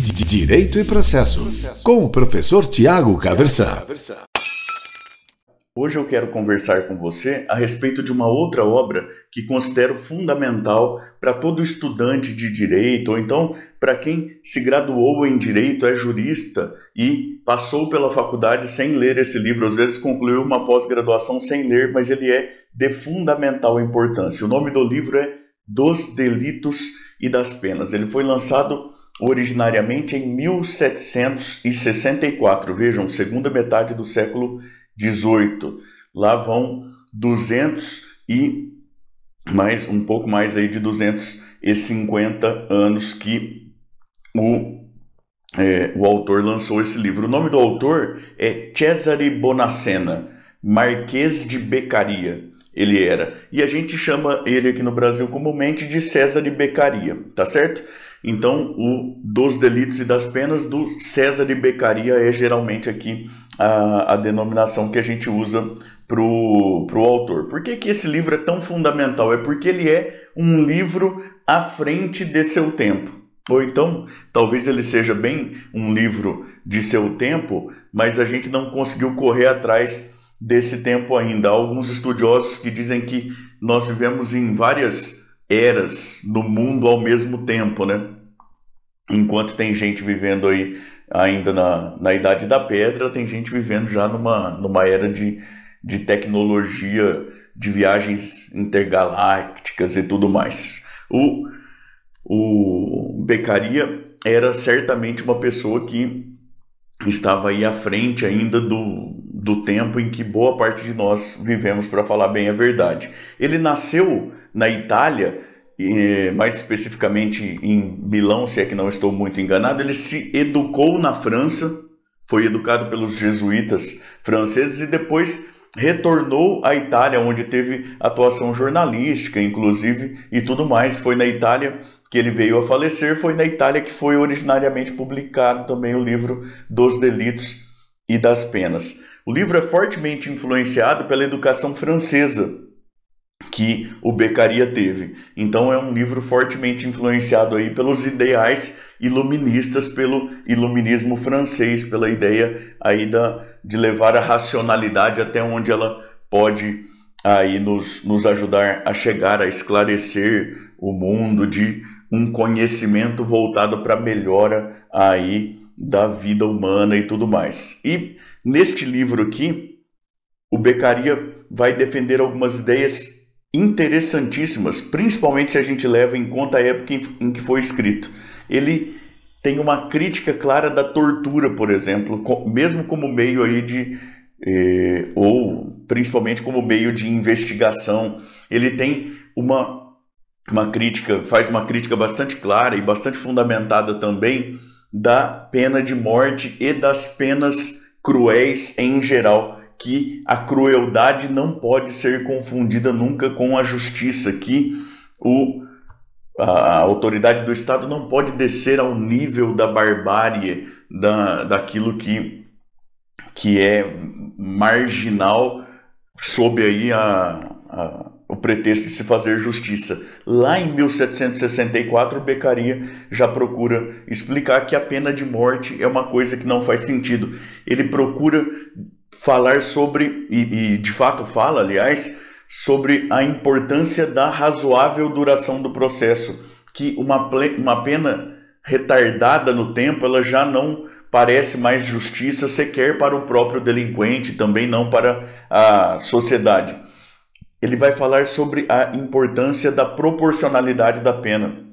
Direito e Processo, com o professor Tiago Caversan. Hoje eu quero conversar com você a respeito de uma outra obra que considero fundamental para todo estudante de direito, ou então para quem se graduou em direito, é jurista e passou pela faculdade sem ler esse livro, às vezes concluiu uma pós-graduação sem ler, mas ele é de fundamental importância. O nome do livro é Dos Delitos e das Penas. Ele foi lançado originariamente em 1764, vejam, segunda metade do século XVIII. Lá vão 200 e mais um pouco mais aí de 250 anos que o, é, o autor lançou esse livro. O nome do autor é Cesare Bonacena, Marquês de Beccaria. Ele era. E a gente chama ele aqui no Brasil comumente de César de Beccaria, tá certo? Então, o dos delitos e das penas do César de Beccaria é geralmente aqui a, a denominação que a gente usa para o autor. Por que, que esse livro é tão fundamental? É porque ele é um livro à frente de seu tempo. Ou então, talvez ele seja bem um livro de seu tempo, mas a gente não conseguiu correr atrás desse tempo ainda. Há alguns estudiosos que dizem que nós vivemos em várias eras no mundo ao mesmo tempo, né? Enquanto tem gente vivendo aí ainda na, na Idade da Pedra, tem gente vivendo já numa, numa era de, de tecnologia, de viagens intergalácticas e tudo mais. O, o Beccaria era certamente uma pessoa que estava aí à frente ainda do, do tempo em que boa parte de nós vivemos, para falar bem a verdade. Ele nasceu na Itália, mais especificamente em Milão, se é que não estou muito enganado. Ele se educou na França, foi educado pelos jesuítas franceses e depois retornou à Itália, onde teve atuação jornalística, inclusive, e tudo mais. Foi na Itália que ele veio a falecer, foi na Itália que foi originariamente publicado também o livro dos delitos e das penas. O livro é fortemente influenciado pela educação francesa que o Beccaria teve. Então é um livro fortemente influenciado aí pelos ideais iluministas, pelo iluminismo francês, pela ideia aí da, de levar a racionalidade até onde ela pode aí nos, nos ajudar a chegar a esclarecer o mundo de um conhecimento voltado para a melhora aí da vida humana e tudo mais. E neste livro aqui, o Beccaria vai defender algumas ideias interessantíssimas, principalmente se a gente leva em conta a época em que foi escrito. Ele tem uma crítica clara da tortura, por exemplo, mesmo como meio aí de eh, ou principalmente como meio de investigação. Ele tem uma uma crítica, faz uma crítica bastante clara e bastante fundamentada também da pena de morte e das penas cruéis em geral, que a crueldade não pode ser confundida nunca com a justiça, que o, a autoridade do Estado não pode descer ao nível da barbárie, da, daquilo que, que é marginal sob aí a, a o pretexto de se fazer justiça. Lá em 1764, Beccaria já procura explicar que a pena de morte é uma coisa que não faz sentido. Ele procura falar sobre, e, e de fato fala, aliás, sobre a importância da razoável duração do processo, que uma, uma pena retardada no tempo, ela já não parece mais justiça sequer para o próprio delinquente, também não para a sociedade ele vai falar sobre a importância da proporcionalidade da pena,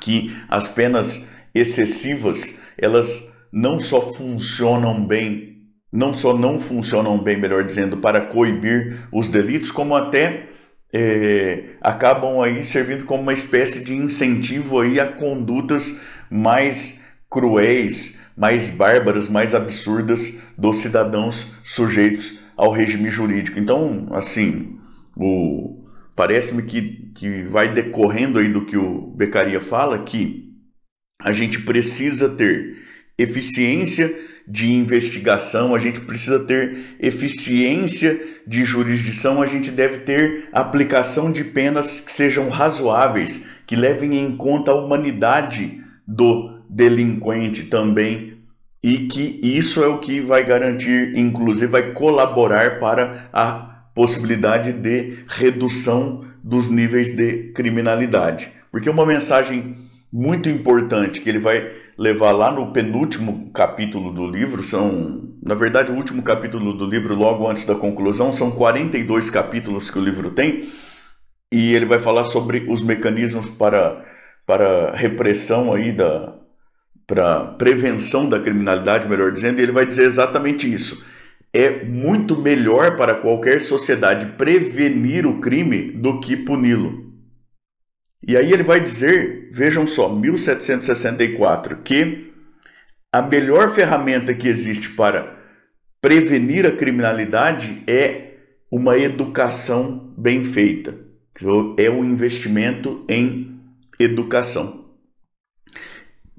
que as penas excessivas, elas não só funcionam bem, não só não funcionam bem, melhor dizendo, para coibir os delitos, como até é, acabam aí servindo como uma espécie de incentivo aí a condutas mais cruéis, mais bárbaras, mais absurdas dos cidadãos sujeitos ao regime jurídico. Então, assim, o parece-me que, que vai decorrendo aí do que o Beccaria fala que a gente precisa ter eficiência de investigação, a gente precisa ter eficiência de jurisdição, a gente deve ter aplicação de penas que sejam razoáveis, que levem em conta a humanidade do delinquente também e que isso é o que vai garantir, inclusive vai colaborar para a possibilidade de redução dos níveis de criminalidade. Porque uma mensagem muito importante que ele vai levar lá no penúltimo capítulo do livro, são, na verdade, o último capítulo do livro, logo antes da conclusão, são 42 capítulos que o livro tem, e ele vai falar sobre os mecanismos para, para repressão aí da para prevenção da criminalidade, melhor dizendo, e ele vai dizer exatamente isso. É muito melhor para qualquer sociedade prevenir o crime do que puni-lo. E aí ele vai dizer, vejam só, 1764, que a melhor ferramenta que existe para prevenir a criminalidade é uma educação bem feita. É o investimento em educação.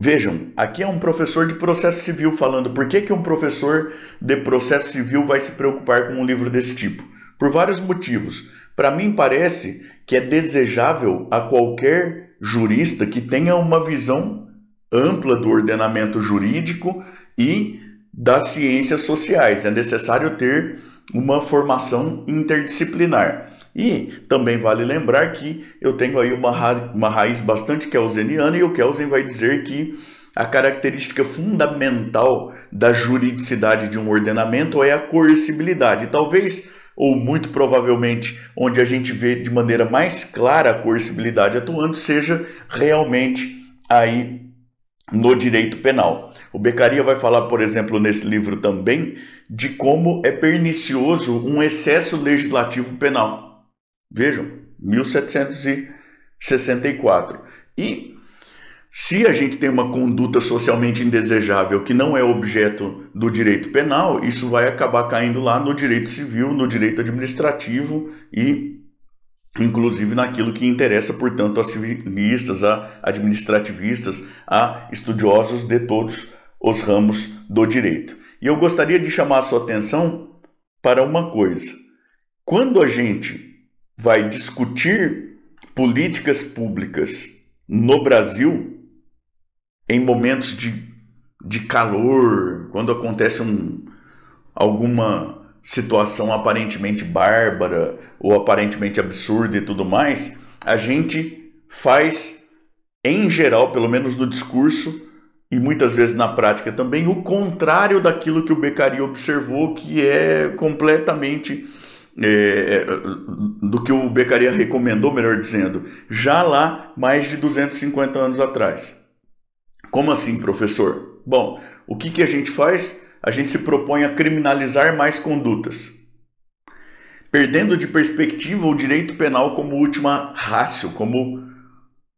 Vejam, aqui é um professor de processo civil falando. Por que, que um professor de processo civil vai se preocupar com um livro desse tipo? Por vários motivos. Para mim parece que é desejável a qualquer jurista que tenha uma visão ampla do ordenamento jurídico e das ciências sociais. É necessário ter uma formação interdisciplinar. E também vale lembrar que eu tenho aí uma, ra uma raiz bastante kelseniana e o Kelsen vai dizer que a característica fundamental da juridicidade de um ordenamento é a coercibilidade. Talvez ou muito provavelmente onde a gente vê de maneira mais clara a coercibilidade atuando, seja realmente aí no direito penal. O Beccaria vai falar, por exemplo, nesse livro também, de como é pernicioso um excesso legislativo penal. Vejam, 1764. E se a gente tem uma conduta socialmente indesejável que não é objeto do direito penal, isso vai acabar caindo lá no direito civil, no direito administrativo e, inclusive, naquilo que interessa, portanto, a civilistas, a administrativistas, a estudiosos de todos os ramos do direito. E eu gostaria de chamar a sua atenção para uma coisa. Quando a gente vai discutir políticas públicas no Brasil, em momentos de, de calor, quando acontece um, alguma situação aparentemente bárbara ou aparentemente absurda e tudo mais, a gente faz, em geral, pelo menos no discurso e muitas vezes na prática também, o contrário daquilo que o Beccaria observou, que é completamente é, do que o Beccaria recomendou, melhor dizendo, já lá mais de 250 anos atrás. Como assim, professor? Bom, o que, que a gente faz? A gente se propõe a criminalizar mais condutas, perdendo de perspectiva o direito penal como última rácio, como,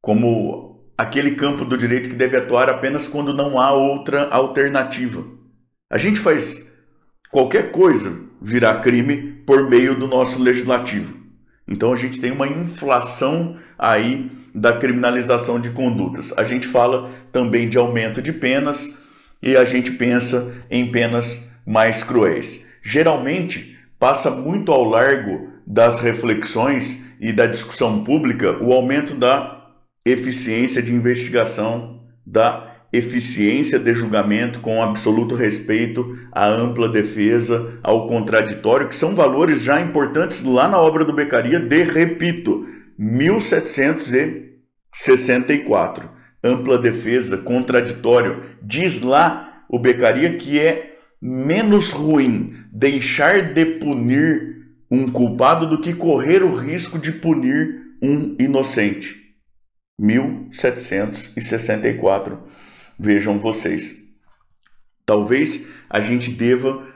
como aquele campo do direito que deve atuar apenas quando não há outra alternativa. A gente faz qualquer coisa virar crime por meio do nosso legislativo. Então a gente tem uma inflação aí da criminalização de condutas. A gente fala também de aumento de penas e a gente pensa em penas mais cruéis. Geralmente passa muito ao largo das reflexões e da discussão pública o aumento da eficiência de investigação, da eficiência de julgamento com absoluto respeito à ampla defesa, ao contraditório, que são valores já importantes lá na obra do Beccaria, de repito, 1764. Ampla defesa, contraditório. Diz lá o Beccaria que é menos ruim deixar de punir um culpado do que correr o risco de punir um inocente. 1764. Vejam vocês. Talvez a gente deva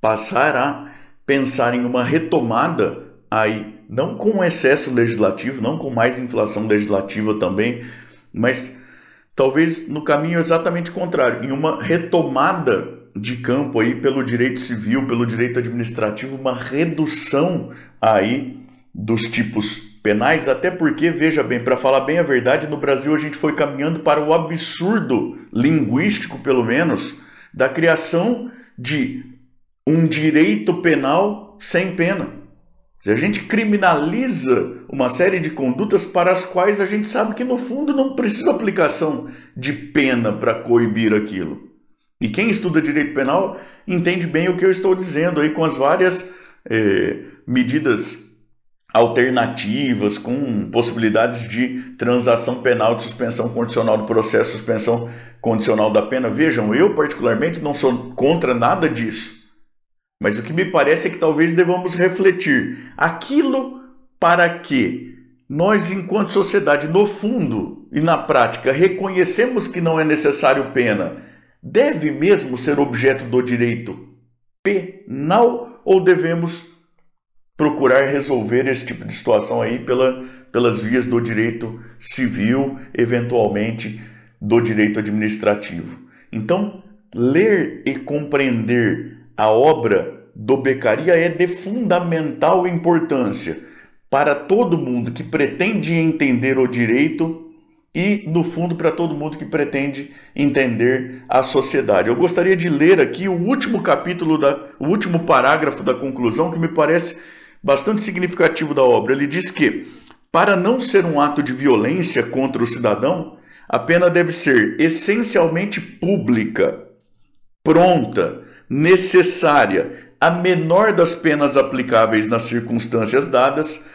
passar a pensar em uma retomada aí não com excesso legislativo, não com mais inflação legislativa também, mas talvez no caminho exatamente contrário, em uma retomada de campo aí pelo direito civil, pelo direito administrativo, uma redução aí dos tipos penais, até porque, veja bem, para falar bem a verdade, no Brasil a gente foi caminhando para o absurdo linguístico, pelo menos, da criação de um direito penal sem pena. A gente criminaliza uma série de condutas para as quais a gente sabe que no fundo não precisa aplicação de pena para coibir aquilo. E quem estuda direito penal entende bem o que eu estou dizendo aí com as várias é, medidas alternativas, com possibilidades de transação penal, de suspensão condicional do processo, suspensão condicional da pena. Vejam, eu particularmente não sou contra nada disso. Mas o que me parece é que talvez devamos refletir aquilo para que nós, enquanto sociedade, no fundo e na prática, reconhecemos que não é necessário pena, deve mesmo ser objeto do direito penal ou devemos procurar resolver esse tipo de situação aí pela, pelas vias do direito civil, eventualmente do direito administrativo. Então, ler e compreender a obra do Beccaria é de fundamental importância para todo mundo que pretende entender o direito e, no fundo, para todo mundo que pretende entender a sociedade. Eu gostaria de ler aqui o último capítulo, da, o último parágrafo da conclusão, que me parece bastante significativo da obra. Ele diz que, para não ser um ato de violência contra o cidadão, a pena deve ser essencialmente pública, pronta, necessária, a menor das penas aplicáveis nas circunstâncias dadas,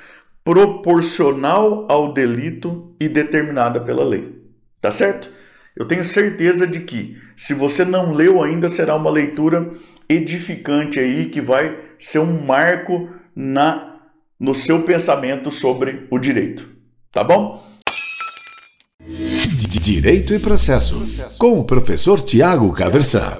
proporcional ao delito e determinada pela lei. Tá certo? Eu tenho certeza de que, se você não leu ainda, será uma leitura edificante aí que vai ser um marco na no seu pensamento sobre o direito. Tá bom? Direito e processo, com o professor Tiago Caversan.